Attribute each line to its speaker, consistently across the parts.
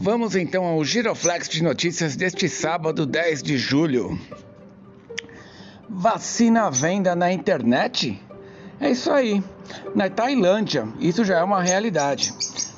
Speaker 1: Vamos então ao Giroflex de notícias deste sábado, 10 de julho. Vacina à venda na internet? É isso aí. Na Tailândia, isso já é uma realidade.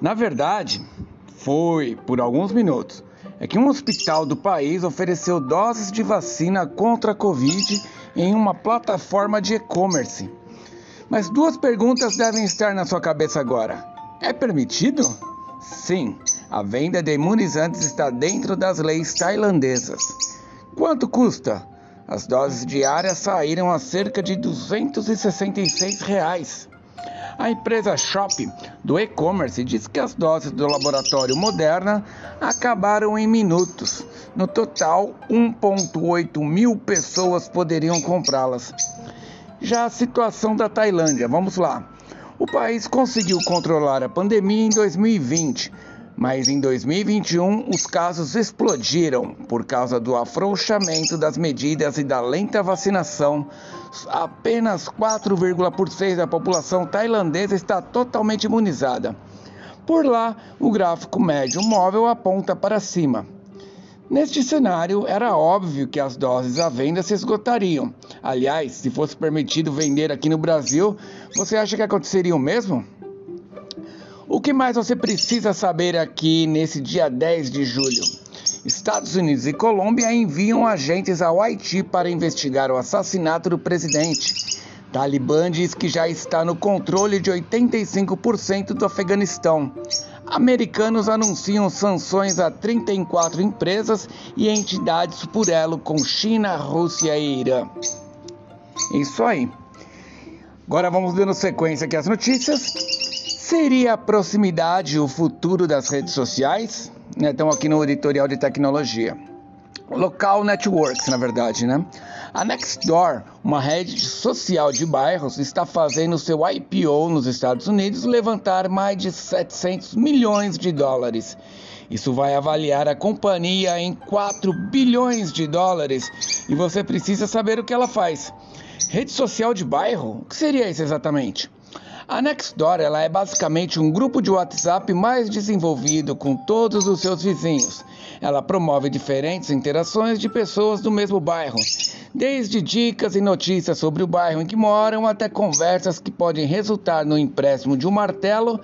Speaker 1: Na verdade, foi por alguns minutos. É que um hospital do país ofereceu doses de vacina contra a Covid em uma plataforma de e-commerce. Mas duas perguntas devem estar na sua cabeça agora: é permitido? Sim, a venda de imunizantes está dentro das leis tailandesas. Quanto custa? As doses diárias saíram a cerca de 266 reais. A empresa Shop do e-commerce diz que as doses do laboratório Moderna acabaram em minutos. No total, 1,8 mil pessoas poderiam comprá-las. Já a situação da Tailândia, vamos lá. O país conseguiu controlar a pandemia em 2020 mas em 2021, os casos explodiram por causa do afrouxamento das medidas e da lenta vacinação. Apenas 4,6% da população tailandesa está totalmente imunizada. Por lá, o gráfico médio móvel aponta para cima. Neste cenário, era óbvio que as doses à venda se esgotariam. Aliás, se fosse permitido vender aqui no Brasil, você acha que aconteceria o mesmo? O que mais você precisa saber aqui nesse dia 10 de julho? Estados Unidos e Colômbia enviam agentes ao Haiti para investigar o assassinato do presidente. Talibã diz que já está no controle de 85% do Afeganistão. Americanos anunciam sanções a 34 empresas e entidades por elo com China, Rússia e Irã. Isso aí. Agora vamos dando sequência aqui as notícias. Seria a proximidade o futuro das redes sociais? Estamos aqui no editorial de tecnologia. Local Networks, na verdade, né? A Nextdoor, uma rede social de bairros, está fazendo seu IPO nos Estados Unidos levantar mais de 700 milhões de dólares. Isso vai avaliar a companhia em 4 bilhões de dólares e você precisa saber o que ela faz. Rede social de bairro? O que seria isso exatamente? A Nextdoor ela é basicamente um grupo de WhatsApp mais desenvolvido com todos os seus vizinhos. Ela promove diferentes interações de pessoas do mesmo bairro, desde dicas e notícias sobre o bairro em que moram até conversas que podem resultar no empréstimo de um martelo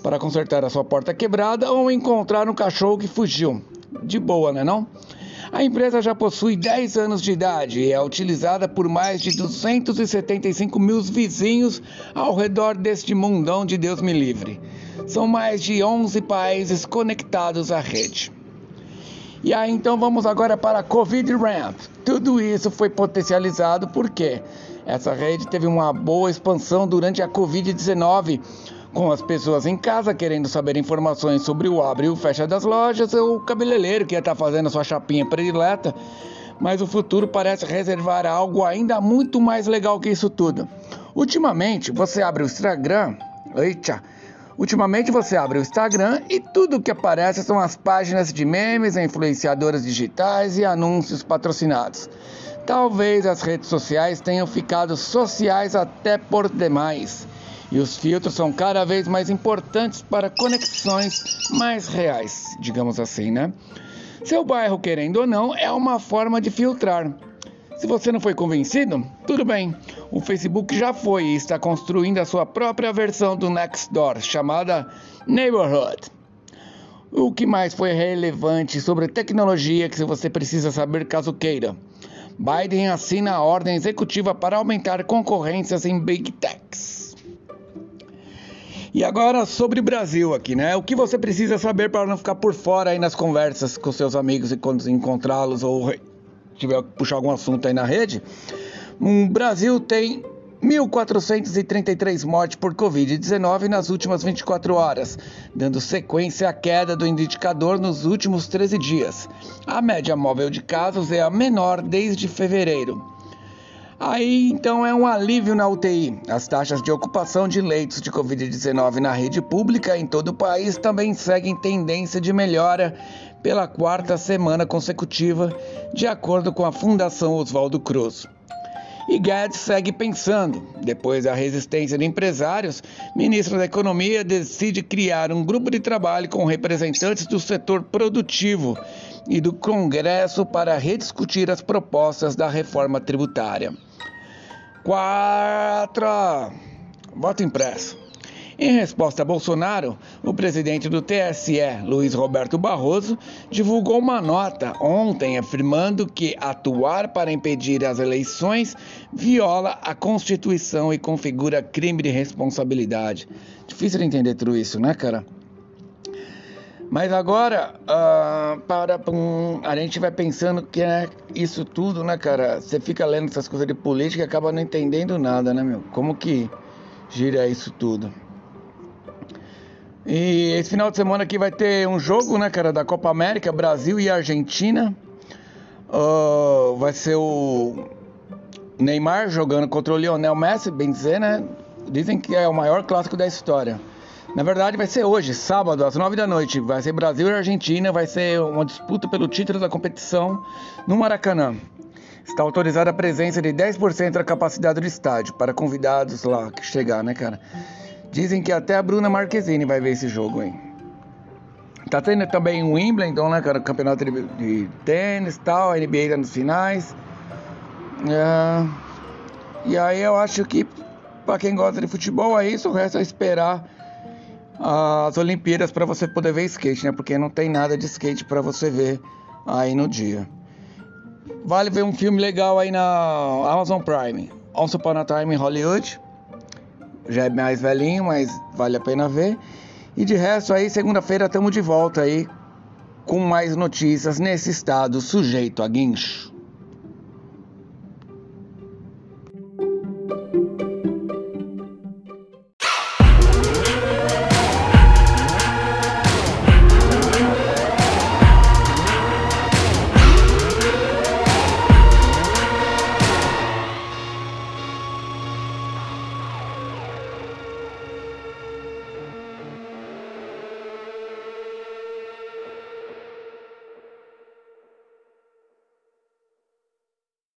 Speaker 1: para consertar a sua porta quebrada ou encontrar um cachorro que fugiu. De boa, né não? A empresa já possui 10 anos de idade e é utilizada por mais de 275 mil vizinhos ao redor deste mundão de Deus me livre. São mais de 11 países conectados à rede. E aí então vamos agora para a Covid Ramp. Tudo isso foi potencializado porque essa rede teve uma boa expansão durante a Covid-19 com as pessoas em casa querendo saber informações sobre o abre e o fecha das lojas, ou o cabeleireiro que ia estar tá fazendo sua chapinha predileta. Mas o futuro parece reservar algo ainda muito mais legal que isso tudo. Ultimamente, você abre o Instagram, eita, Ultimamente você abre o Instagram e tudo que aparece são as páginas de memes, influenciadoras digitais e anúncios patrocinados. Talvez as redes sociais tenham ficado sociais até por demais e os filtros são cada vez mais importantes para conexões mais reais, digamos assim, né? Seu bairro, querendo ou não, é uma forma de filtrar. Se você não foi convencido, tudo bem. O Facebook já foi e está construindo a sua própria versão do Nextdoor, chamada Neighborhood. O que mais foi relevante sobre tecnologia que você precisa saber caso queira? Biden assina a ordem executiva para aumentar concorrências em Big Techs. E agora sobre o Brasil aqui, né? O que você precisa saber para não ficar por fora aí nas conversas com seus amigos e quando encontrá-los ou tiver que puxar algum assunto aí na rede? O Brasil tem 1.433 mortes por Covid-19 nas últimas 24 horas, dando sequência à queda do indicador nos últimos 13 dias. A média móvel de casos é a menor desde fevereiro. Aí então é um alívio na UTI. As taxas de ocupação de leitos de Covid-19 na rede pública em todo o país também seguem tendência de melhora pela quarta semana consecutiva, de acordo com a Fundação Oswaldo Cruz. E Guedes segue pensando. Depois da resistência de empresários, ministro da Economia decide criar um grupo de trabalho com representantes do setor produtivo e do Congresso para rediscutir as propostas da reforma tributária. 4. Voto impresso. Em resposta a Bolsonaro, o presidente do TSE, Luiz Roberto Barroso, divulgou uma nota ontem afirmando que atuar para impedir as eleições viola a Constituição e configura crime de responsabilidade. Difícil de entender tudo isso, né, cara? Mas agora, uh, para um, a gente vai pensando que é isso tudo, né, cara? Você fica lendo essas coisas de política e acaba não entendendo nada, né, meu? Como que gira isso tudo? E esse final de semana aqui vai ter um jogo, né, cara, da Copa América, Brasil e Argentina. Uh, vai ser o Neymar jogando contra o Lionel Messi, bem dizer, né? Dizem que é o maior clássico da história. Na verdade, vai ser hoje, sábado, às 9 da noite. Vai ser Brasil e Argentina. Vai ser uma disputa pelo título da competição no Maracanã. Está autorizada a presença de 10% da capacidade do estádio para convidados lá que chegar, né, cara? Dizem que até a Bruna Marquezine vai ver esse jogo, hein? Tá tendo também o Wimbledon, né, cara? Campeonato de, de tênis tal, a NBA tá nos finais. É... E aí eu acho que para quem gosta de futebol é isso, o resto é esperar as Olimpíadas para você poder ver skate, né? Porque não tem nada de skate para você ver aí no dia. Vale ver um filme legal aí na Amazon Prime. Once Upon a Time em Hollywood já é mais velhinho, mas vale a pena ver. E de resto aí, segunda-feira estamos de volta aí com mais notícias nesse estado sujeito a guincho.